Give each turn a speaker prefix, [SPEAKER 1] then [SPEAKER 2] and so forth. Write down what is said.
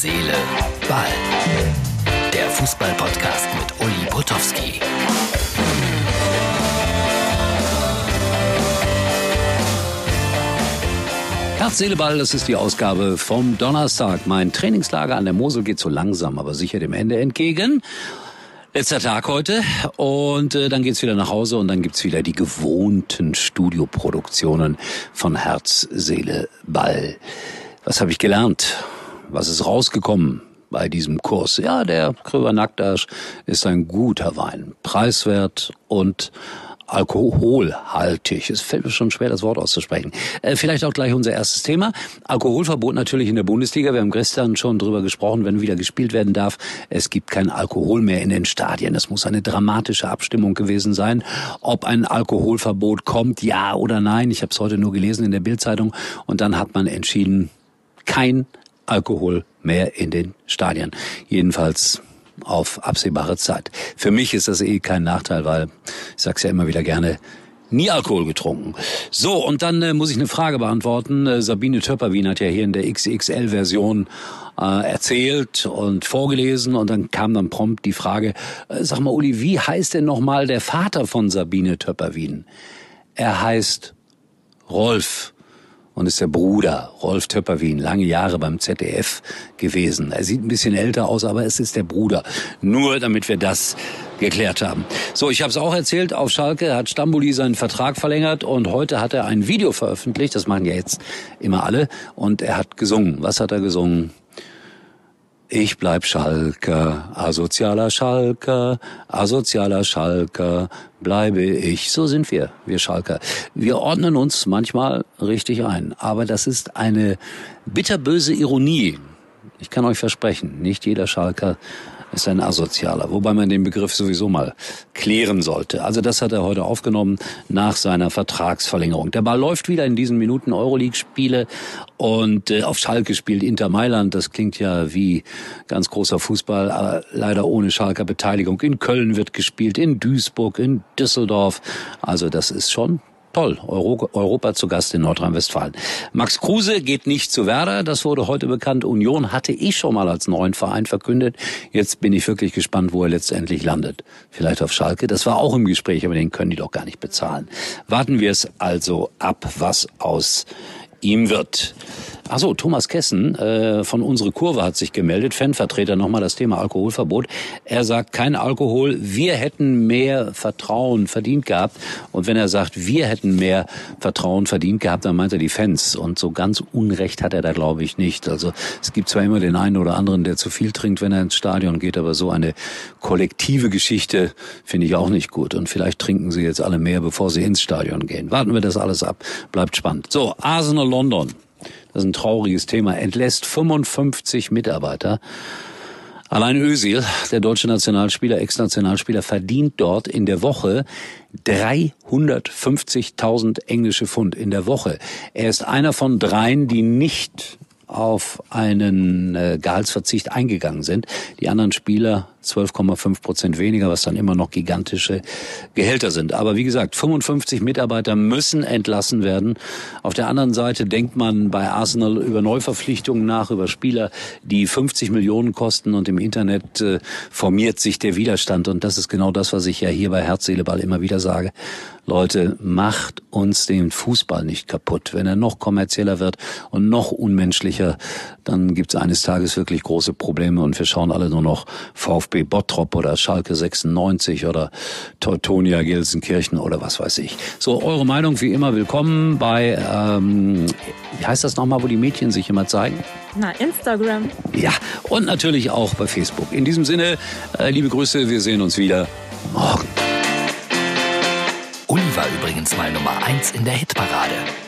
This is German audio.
[SPEAKER 1] Seele, Ball. Der Fußball-Podcast mit Uli Potowski. Herz, Seele, Ball, das ist die Ausgabe vom Donnerstag. Mein Trainingslager an der Mosel geht so langsam, aber sicher dem Ende entgegen. Letzter Tag heute und äh, dann geht's wieder nach Hause und dann gibt's wieder die gewohnten Studioproduktionen von Herz, Seele, Ball. Was habe ich gelernt? Was ist rausgekommen bei diesem Kurs? Ja, der Kröber Nacktasch ist ein guter Wein, preiswert und alkoholhaltig. Es fällt mir schon schwer, das Wort auszusprechen. Äh, vielleicht auch gleich unser erstes Thema. Alkoholverbot natürlich in der Bundesliga. Wir haben gestern schon drüber gesprochen, wenn wieder gespielt werden darf. Es gibt kein Alkohol mehr in den Stadien. Es muss eine dramatische Abstimmung gewesen sein, ob ein Alkoholverbot kommt, ja oder nein. Ich habe es heute nur gelesen in der Bildzeitung und dann hat man entschieden, kein Alkohol mehr in den Stadien. Jedenfalls auf absehbare Zeit. Für mich ist das eh kein Nachteil, weil ich sag's ja immer wieder gerne, nie Alkohol getrunken. So, und dann äh, muss ich eine Frage beantworten. Äh, Sabine Töpperwien hat ja hier in der XXL-Version äh, erzählt und vorgelesen und dann kam dann prompt die Frage, äh, sag mal Uli, wie heißt denn nochmal der Vater von Sabine Töpperwien? Er heißt Rolf und ist der Bruder Rolf Töpperwien, lange Jahre beim ZDF gewesen. Er sieht ein bisschen älter aus, aber es ist der Bruder. Nur damit wir das geklärt haben. So, ich habe es auch erzählt, auf Schalke hat Stambuli seinen Vertrag verlängert und heute hat er ein Video veröffentlicht, das machen ja jetzt immer alle, und er hat gesungen. Was hat er gesungen? Ich bleib Schalker, asozialer Schalker, asozialer Schalker, bleibe ich. So sind wir, wir Schalker. Wir ordnen uns manchmal richtig ein, aber das ist eine bitterböse Ironie. Ich kann euch versprechen, nicht jeder Schalker ist ein Asozialer, wobei man den Begriff sowieso mal klären sollte. Also das hat er heute aufgenommen nach seiner Vertragsverlängerung. Der Ball läuft wieder in diesen Minuten Euroleague-Spiele und äh, auf Schalke spielt Inter Mailand. Das klingt ja wie ganz großer Fußball, aber leider ohne Schalker Beteiligung. In Köln wird gespielt, in Duisburg, in Düsseldorf. Also das ist schon Toll, Euro, Europa zu Gast in Nordrhein-Westfalen. Max Kruse geht nicht zu Werder, das wurde heute bekannt. Union hatte ich schon mal als neuen Verein verkündet. Jetzt bin ich wirklich gespannt, wo er letztendlich landet. Vielleicht auf Schalke, das war auch im Gespräch, aber den können die doch gar nicht bezahlen. Warten wir es also ab, was aus ihm wird. Achso, Thomas Kessen äh, von Unsere Kurve hat sich gemeldet, Fanvertreter, nochmal das Thema Alkoholverbot. Er sagt, kein Alkohol, wir hätten mehr Vertrauen verdient gehabt. Und wenn er sagt, wir hätten mehr Vertrauen verdient gehabt, dann meint er die Fans. Und so ganz Unrecht hat er da, glaube ich, nicht. Also es gibt zwar immer den einen oder anderen, der zu viel trinkt, wenn er ins Stadion geht, aber so eine kollektive Geschichte finde ich auch nicht gut. Und vielleicht trinken sie jetzt alle mehr, bevor sie ins Stadion gehen. Warten wir das alles ab. Bleibt spannend. So, Arsenal London das ist ein trauriges Thema, entlässt 55 Mitarbeiter. Allein Özil, der deutsche Nationalspieler, Ex-Nationalspieler, verdient dort in der Woche 350.000 englische Pfund in der Woche. Er ist einer von dreien, die nicht auf einen äh, Gehaltsverzicht eingegangen sind. Die anderen Spieler 12,5 Prozent weniger, was dann immer noch gigantische Gehälter sind. Aber wie gesagt, 55 Mitarbeiter müssen entlassen werden. Auf der anderen Seite denkt man bei Arsenal über Neuverpflichtungen nach, über Spieler, die 50 Millionen kosten und im Internet äh, formiert sich der Widerstand. Und das ist genau das, was ich ja hier bei Herz, Seele, Ball immer wieder sage. Leute, macht uns den Fußball nicht kaputt. Wenn er noch kommerzieller wird und noch unmenschlicher, dann gibt es eines Tages wirklich große Probleme und wir schauen alle nur noch VfB Bottrop oder Schalke 96 oder Teutonia Gelsenkirchen oder was weiß ich. So, eure Meinung wie immer willkommen bei, ähm, wie heißt das nochmal, wo die Mädchen sich immer zeigen?
[SPEAKER 2] Na, Instagram.
[SPEAKER 1] Ja, und natürlich auch bei Facebook. In diesem Sinne, äh, liebe Grüße, wir sehen uns wieder morgen.
[SPEAKER 3] Uli war übrigens mal Nummer 1 in der Hitparade.